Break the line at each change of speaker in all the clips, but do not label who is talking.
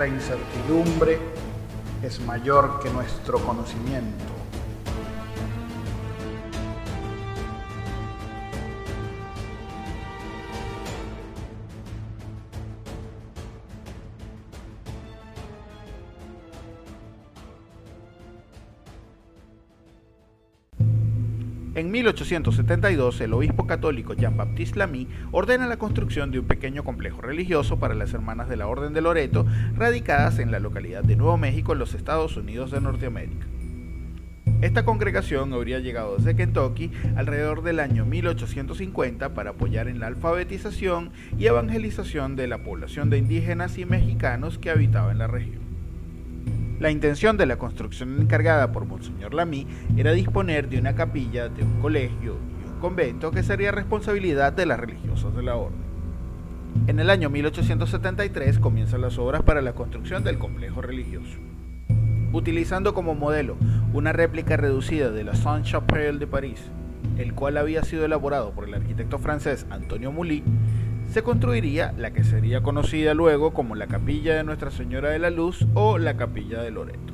Nuestra incertidumbre es mayor que nuestro conocimiento.
En 1872, el obispo católico Jean-Baptiste Lamy ordena la construcción de un pequeño complejo religioso para las hermanas de la Orden de Loreto, radicadas en la localidad de Nuevo México, en los Estados Unidos de Norteamérica. Esta congregación habría llegado desde Kentucky alrededor del año 1850 para apoyar en la alfabetización y evangelización de la población de indígenas y mexicanos que habitaba en la región. La intención de la construcción encargada por Monseñor Lamy era disponer de una capilla, de un colegio y un convento que sería responsabilidad de las religiosas de la orden. En el año 1873 comienzan las obras para la construcción del complejo religioso. Utilizando como modelo una réplica reducida de la Sainte-Chapelle de París, el cual había sido elaborado por el arquitecto francés Antonio Mouly, se construiría la que sería conocida luego como la Capilla de Nuestra Señora de la Luz o la Capilla de Loreto.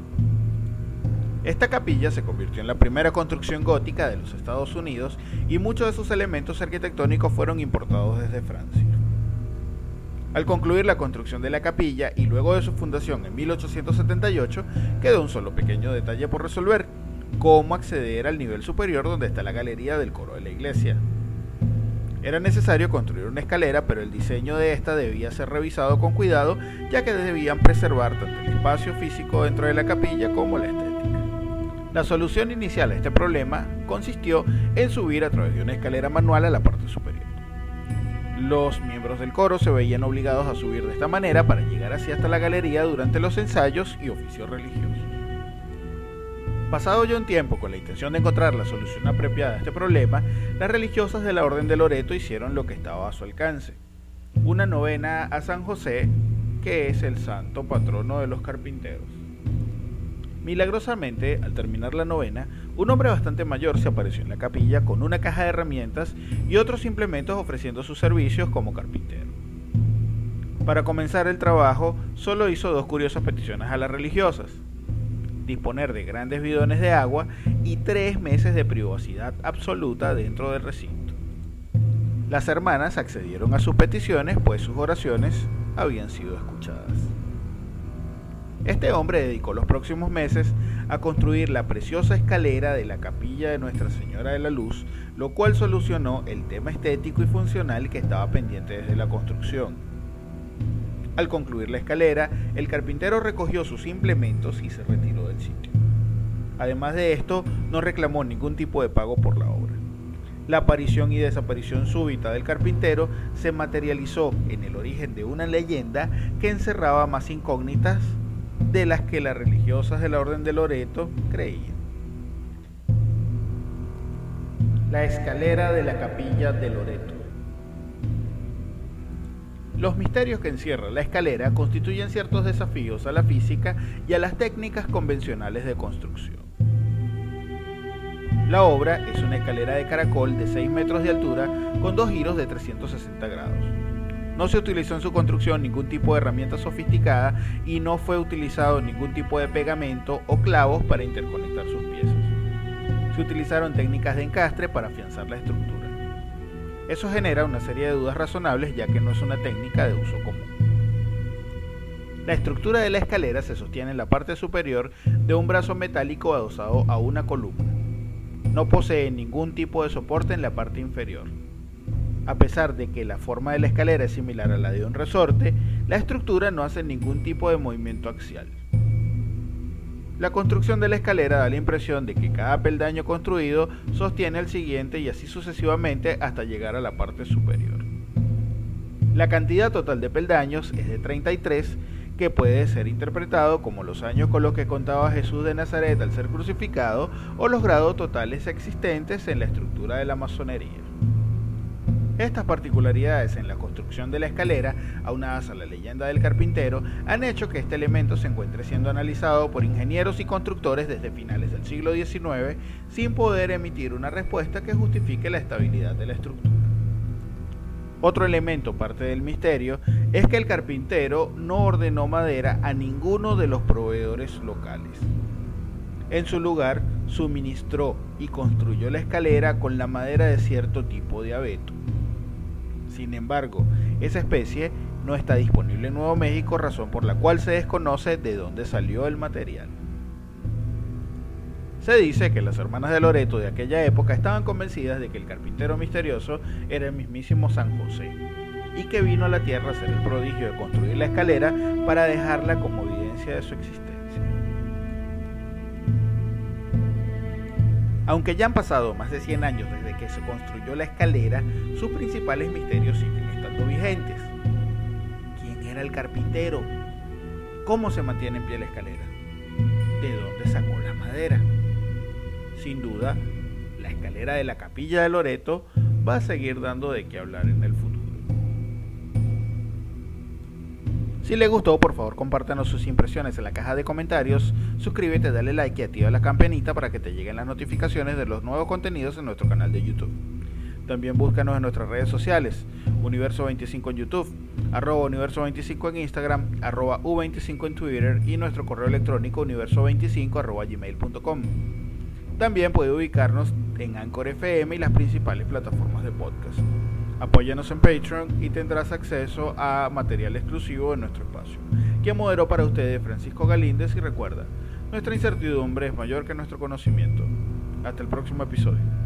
Esta capilla se convirtió en la primera construcción gótica de los Estados Unidos y muchos de sus elementos arquitectónicos fueron importados desde Francia. Al concluir la construcción de la capilla y luego de su fundación en 1878, quedó un solo pequeño detalle por resolver, cómo acceder al nivel superior donde está la galería del coro de la iglesia. Era necesario construir una escalera, pero el diseño de esta debía ser revisado con cuidado, ya que debían preservar tanto el espacio físico dentro de la capilla como la estética. La solución inicial a este problema consistió en subir a través de una escalera manual a la parte superior. Los miembros del coro se veían obligados a subir de esta manera para llegar así hasta la galería durante los ensayos y oficios religiosos. Pasado ya un tiempo con la intención de encontrar la solución apropiada a este problema, las religiosas de la Orden de Loreto hicieron lo que estaba a su alcance. Una novena a San José, que es el santo patrono de los carpinteros. Milagrosamente, al terminar la novena, un hombre bastante mayor se apareció en la capilla con una caja de herramientas y otros implementos ofreciendo sus servicios como carpintero. Para comenzar el trabajo, solo hizo dos curiosas peticiones a las religiosas disponer de grandes bidones de agua y tres meses de privacidad absoluta dentro del recinto. Las hermanas accedieron a sus peticiones, pues sus oraciones habían sido escuchadas. Este hombre dedicó los próximos meses a construir la preciosa escalera de la capilla de Nuestra Señora de la Luz, lo cual solucionó el tema estético y funcional que estaba pendiente desde la construcción. Al concluir la escalera, el carpintero recogió sus implementos y se retiró del sitio. Además de esto, no reclamó ningún tipo de pago por la obra. La aparición y desaparición súbita del carpintero se materializó en el origen de una leyenda que encerraba más incógnitas de las que las religiosas de la Orden de Loreto creían. La escalera de la capilla de Loreto. Los misterios que encierra la escalera constituyen ciertos desafíos a la física y a las técnicas convencionales de construcción. La obra es una escalera de caracol de 6 metros de altura con dos giros de 360 grados. No se utilizó en su construcción ningún tipo de herramienta sofisticada y no fue utilizado ningún tipo de pegamento o clavos para interconectar sus piezas. Se utilizaron técnicas de encastre para afianzar la estructura. Eso genera una serie de dudas razonables ya que no es una técnica de uso común. La estructura de la escalera se sostiene en la parte superior de un brazo metálico adosado a una columna. No posee ningún tipo de soporte en la parte inferior. A pesar de que la forma de la escalera es similar a la de un resorte, la estructura no hace ningún tipo de movimiento axial. La construcción de la escalera da la impresión de que cada peldaño construido sostiene al siguiente y así sucesivamente hasta llegar a la parte superior. La cantidad total de peldaños es de 33 que puede ser interpretado como los años con los que contaba Jesús de Nazaret al ser crucificado o los grados totales existentes en la estructura de la masonería. Estas particularidades en la construcción de la escalera, aunadas a la leyenda del carpintero, han hecho que este elemento se encuentre siendo analizado por ingenieros y constructores desde finales del siglo XIX sin poder emitir una respuesta que justifique la estabilidad de la estructura. Otro elemento parte del misterio es que el carpintero no ordenó madera a ninguno de los proveedores locales. En su lugar, suministró y construyó la escalera con la madera de cierto tipo de abeto. Sin embargo, esa especie no está disponible en Nuevo México, razón por la cual se desconoce de dónde salió el material. Se dice que las hermanas de Loreto de aquella época estaban convencidas de que el carpintero misterioso era el mismísimo San José y que vino a la tierra a hacer el prodigio de construir la escalera para dejarla como evidencia de su existencia. Aunque ya han pasado más de 100 años desde que se construyó la escalera, sus principales misterios siguen estando vigentes. ¿Quién era el carpintero? ¿Cómo se mantiene en pie la escalera? ¿De dónde sacó la madera? sin duda, la escalera de la capilla de Loreto va a seguir dando de qué hablar en el futuro. Si le gustó, por favor compártanos sus impresiones en la caja de comentarios, suscríbete, dale like y activa la campanita para que te lleguen las notificaciones de los nuevos contenidos en nuestro canal de YouTube. También búscanos en nuestras redes sociales, Universo25 en YouTube, arroba Universo25 en Instagram, arroba U25 en Twitter y nuestro correo electrónico universo25 arroba gmail.com. También puede ubicarnos en Anchor FM y las principales plataformas de podcast. Apóyanos en Patreon y tendrás acceso a material exclusivo de nuestro espacio. Quien moderó para ustedes Francisco Galíndez y recuerda, nuestra incertidumbre es mayor que nuestro conocimiento. Hasta el próximo episodio.